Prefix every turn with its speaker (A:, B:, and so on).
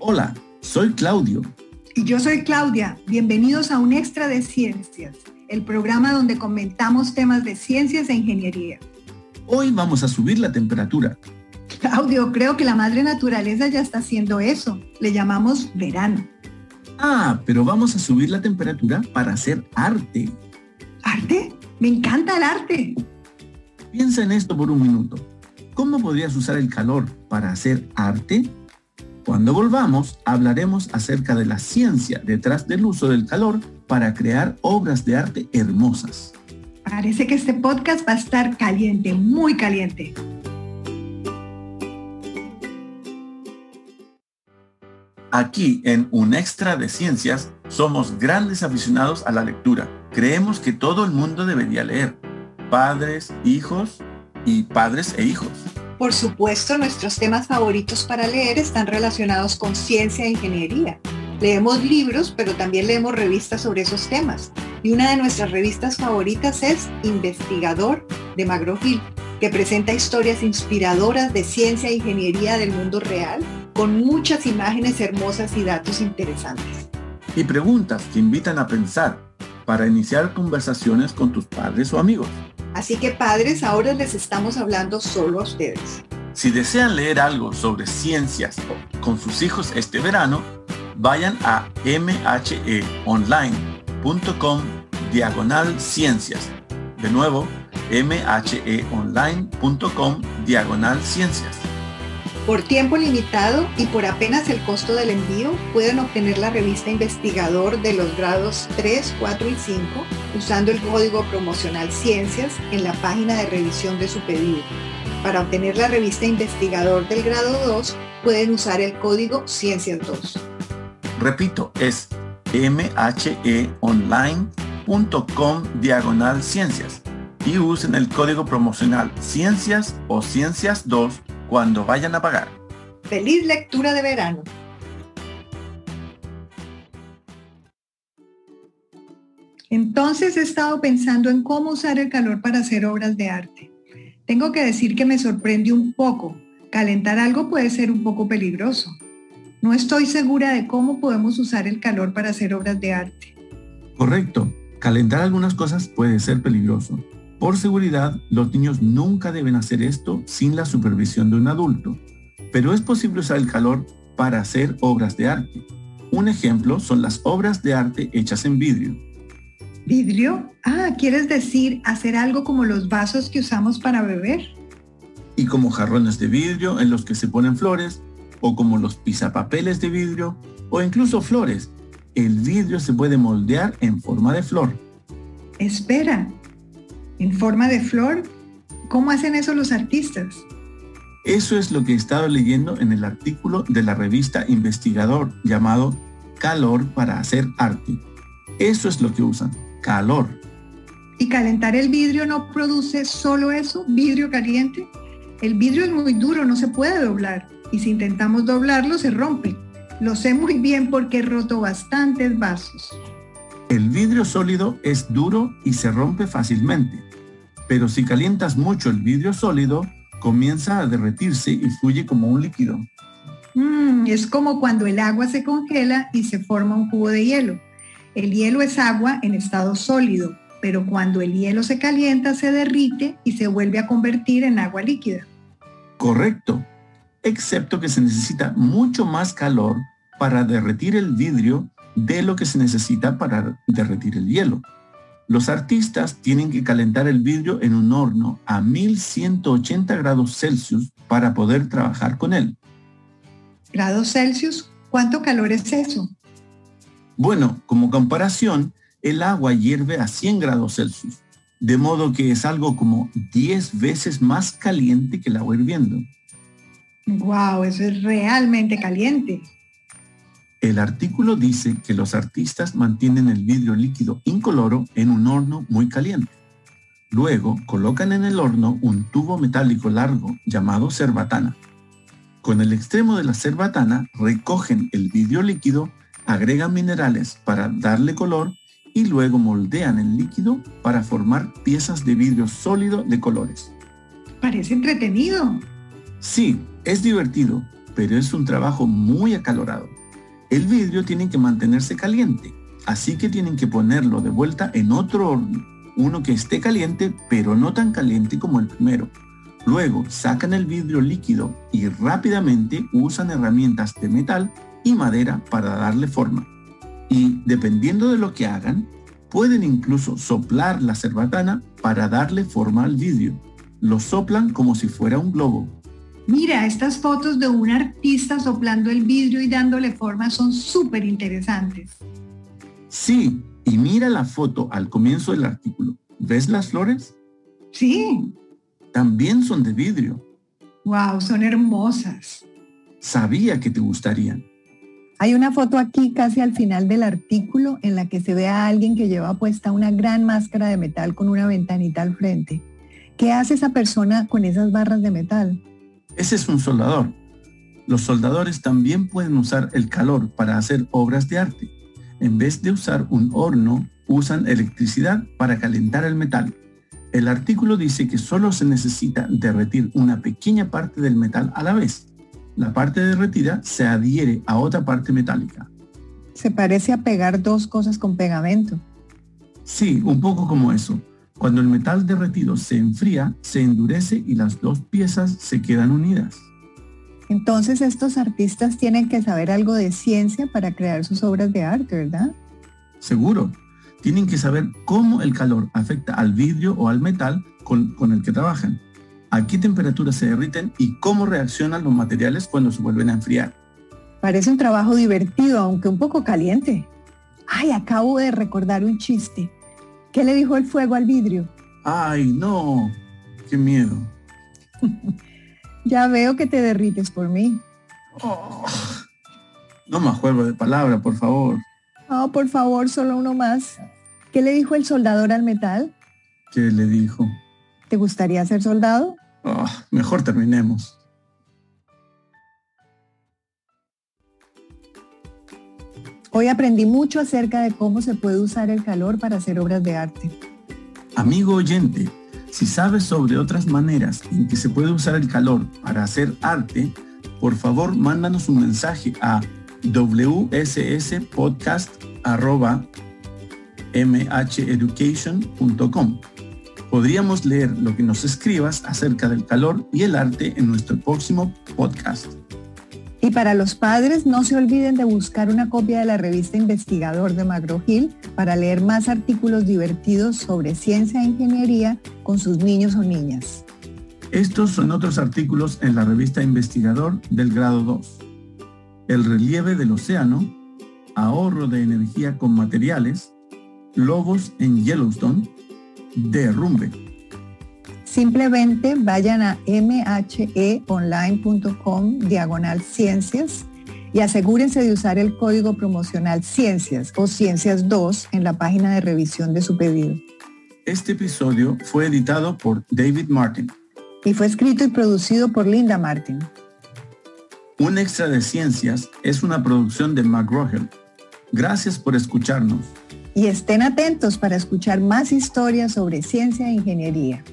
A: Hola, soy Claudio.
B: Y yo soy Claudia. Bienvenidos a un extra de ciencias, el programa donde comentamos temas de ciencias e ingeniería.
A: Hoy vamos a subir la temperatura.
B: Claudio, creo que la madre naturaleza ya está haciendo eso. Le llamamos verano.
A: Ah, pero vamos a subir la temperatura para hacer arte.
B: ¿Arte? Me encanta el arte.
A: Piensa en esto por un minuto. ¿Cómo podrías usar el calor para hacer arte? Cuando volvamos, hablaremos acerca de la ciencia detrás del uso del calor para crear obras de arte hermosas.
B: Parece que este podcast va a estar caliente, muy caliente.
A: Aquí en Un Extra de Ciencias somos grandes aficionados a la lectura. Creemos que todo el mundo debería leer. Padres, hijos y padres e hijos.
B: Por supuesto, nuestros temas favoritos para leer están relacionados con ciencia e ingeniería. Leemos libros, pero también leemos revistas sobre esos temas. Y una de nuestras revistas favoritas es Investigador de Magrofil, que presenta historias inspiradoras de ciencia e ingeniería del mundo real, con muchas imágenes hermosas y datos interesantes.
A: Y preguntas que invitan a pensar para iniciar conversaciones con tus padres o amigos.
B: Así que padres, ahora les estamos hablando solo a ustedes.
A: Si desean leer algo sobre ciencias con sus hijos este verano, vayan a mheonline.com diagonal ciencias. De nuevo, mheonline.com diagonal ciencias.
B: Por tiempo limitado y por apenas el costo del envío, pueden obtener la revista Investigador de los grados 3, 4 y 5 usando el código promocional Ciencias en la página de revisión de su pedido. Para obtener la revista Investigador del grado 2, pueden usar el código Ciencias 2.
A: Repito, es mheonline.com diagonal ciencias y usen el código promocional Ciencias o Ciencias 2 cuando vayan a pagar.
B: Feliz lectura de verano. Entonces he estado pensando en cómo usar el calor para hacer obras de arte. Tengo que decir que me sorprende un poco. Calentar algo puede ser un poco peligroso. No estoy segura de cómo podemos usar el calor para hacer obras de arte.
A: Correcto. Calentar algunas cosas puede ser peligroso. Por seguridad, los niños nunca deben hacer esto sin la supervisión de un adulto, pero es posible usar el calor para hacer obras de arte. Un ejemplo son las obras de arte hechas en vidrio.
B: ¿Vidrio? Ah, ¿quieres decir hacer algo como los vasos que usamos para beber?
A: Y como jarrones de vidrio en los que se ponen flores, o como los pisapapeles de vidrio, o incluso flores. El vidrio se puede moldear en forma de flor.
B: Espera, en forma de flor. ¿Cómo hacen eso los artistas?
A: Eso es lo que he estado leyendo en el artículo de la revista Investigador llamado Calor para hacer arte. Eso es lo que usan, calor.
B: ¿Y calentar el vidrio no produce solo eso, vidrio caliente? El vidrio es muy duro, no se puede doblar. Y si intentamos doblarlo, se rompe. Lo sé muy bien porque he roto bastantes vasos.
A: El vidrio sólido es duro y se rompe fácilmente pero si calientas mucho el vidrio sólido, comienza a derretirse y fluye como un líquido.
B: Mm, es como cuando el agua se congela y se forma un cubo de hielo. El hielo es agua en estado sólido, pero cuando el hielo se calienta se derrite y se vuelve a convertir en agua líquida.
A: Correcto, excepto que se necesita mucho más calor para derretir el vidrio de lo que se necesita para derretir el hielo. Los artistas tienen que calentar el vidrio en un horno a 1180 grados Celsius para poder trabajar con él.
B: ¿Grados Celsius? ¿Cuánto calor es eso?
A: Bueno, como comparación, el agua hierve a 100 grados Celsius, de modo que es algo como 10 veces más caliente que el agua hirviendo.
B: ¡Wow! Eso es realmente caliente.
A: El artículo dice que los artistas mantienen el vidrio líquido incoloro en un horno muy caliente. Luego colocan en el horno un tubo metálico largo llamado cerbatana. Con el extremo de la cerbatana recogen el vidrio líquido, agregan minerales para darle color y luego moldean el líquido para formar piezas de vidrio sólido de colores.
B: Parece entretenido.
A: Sí, es divertido, pero es un trabajo muy acalorado. El vidrio tiene que mantenerse caliente, así que tienen que ponerlo de vuelta en otro horno, uno que esté caliente, pero no tan caliente como el primero. Luego sacan el vidrio líquido y rápidamente usan herramientas de metal y madera para darle forma. Y dependiendo de lo que hagan, pueden incluso soplar la cerbatana para darle forma al vidrio. Lo soplan como si fuera un globo.
C: Mira, estas fotos de un artista soplando el vidrio y dándole forma son súper interesantes.
A: Sí, y mira la foto al comienzo del artículo. ¿Ves las flores?
C: Sí.
A: También son de vidrio.
C: Wow, son hermosas.
A: Sabía que te gustarían.
B: Hay una foto aquí casi al final del artículo en la que se ve a alguien que lleva puesta una gran máscara de metal con una ventanita al frente. ¿Qué hace esa persona con esas barras de metal?
A: Ese es un soldador. Los soldadores también pueden usar el calor para hacer obras de arte. En vez de usar un horno, usan electricidad para calentar el metal. El artículo dice que solo se necesita derretir una pequeña parte del metal a la vez. La parte derretida se adhiere a otra parte metálica.
B: Se parece a pegar dos cosas con pegamento.
A: Sí, un poco como eso. Cuando el metal derretido se enfría, se endurece y las dos piezas se quedan unidas.
B: Entonces estos artistas tienen que saber algo de ciencia para crear sus obras de arte, ¿verdad?
A: Seguro. Tienen que saber cómo el calor afecta al vidrio o al metal con, con el que trabajan, a qué temperatura se derriten y cómo reaccionan los materiales cuando se vuelven a enfriar.
B: Parece un trabajo divertido, aunque un poco caliente. Ay, acabo de recordar un chiste. ¿Qué le dijo el fuego al vidrio?
A: Ay, no, qué miedo.
B: ya veo que te derrites por mí.
A: Oh, no más juego de palabra, por favor.
B: No, por favor, solo uno más. ¿Qué le dijo el soldador al metal?
A: ¿Qué le dijo?
B: ¿Te gustaría ser soldado?
A: Oh, mejor terminemos.
B: Hoy aprendí mucho acerca de cómo se puede usar el calor para hacer obras de arte.
A: Amigo oyente, si sabes sobre otras maneras en que se puede usar el calor para hacer arte, por favor mándanos un mensaje a wsspodcast.mheducation.com. Podríamos leer lo que nos escribas acerca del calor y el arte en nuestro próximo podcast.
B: Y para los padres, no se olviden de buscar una copia de la revista Investigador de McGraw-Hill para leer más artículos divertidos sobre ciencia e ingeniería con sus niños o niñas.
A: Estos son otros artículos en la revista Investigador del grado 2. El relieve del océano, ahorro de energía con materiales, lobos en Yellowstone, derrumbe,
B: Simplemente vayan a mheonline.com diagonal ciencias y asegúrense de usar el código promocional Ciencias o Ciencias 2 en la página de revisión de su pedido.
A: Este episodio fue editado por David Martin.
B: Y fue escrito y producido por Linda Martin.
A: Un extra de ciencias es una producción de McGraw-Hill. Gracias por escucharnos.
B: Y estén atentos para escuchar más historias sobre ciencia e ingeniería.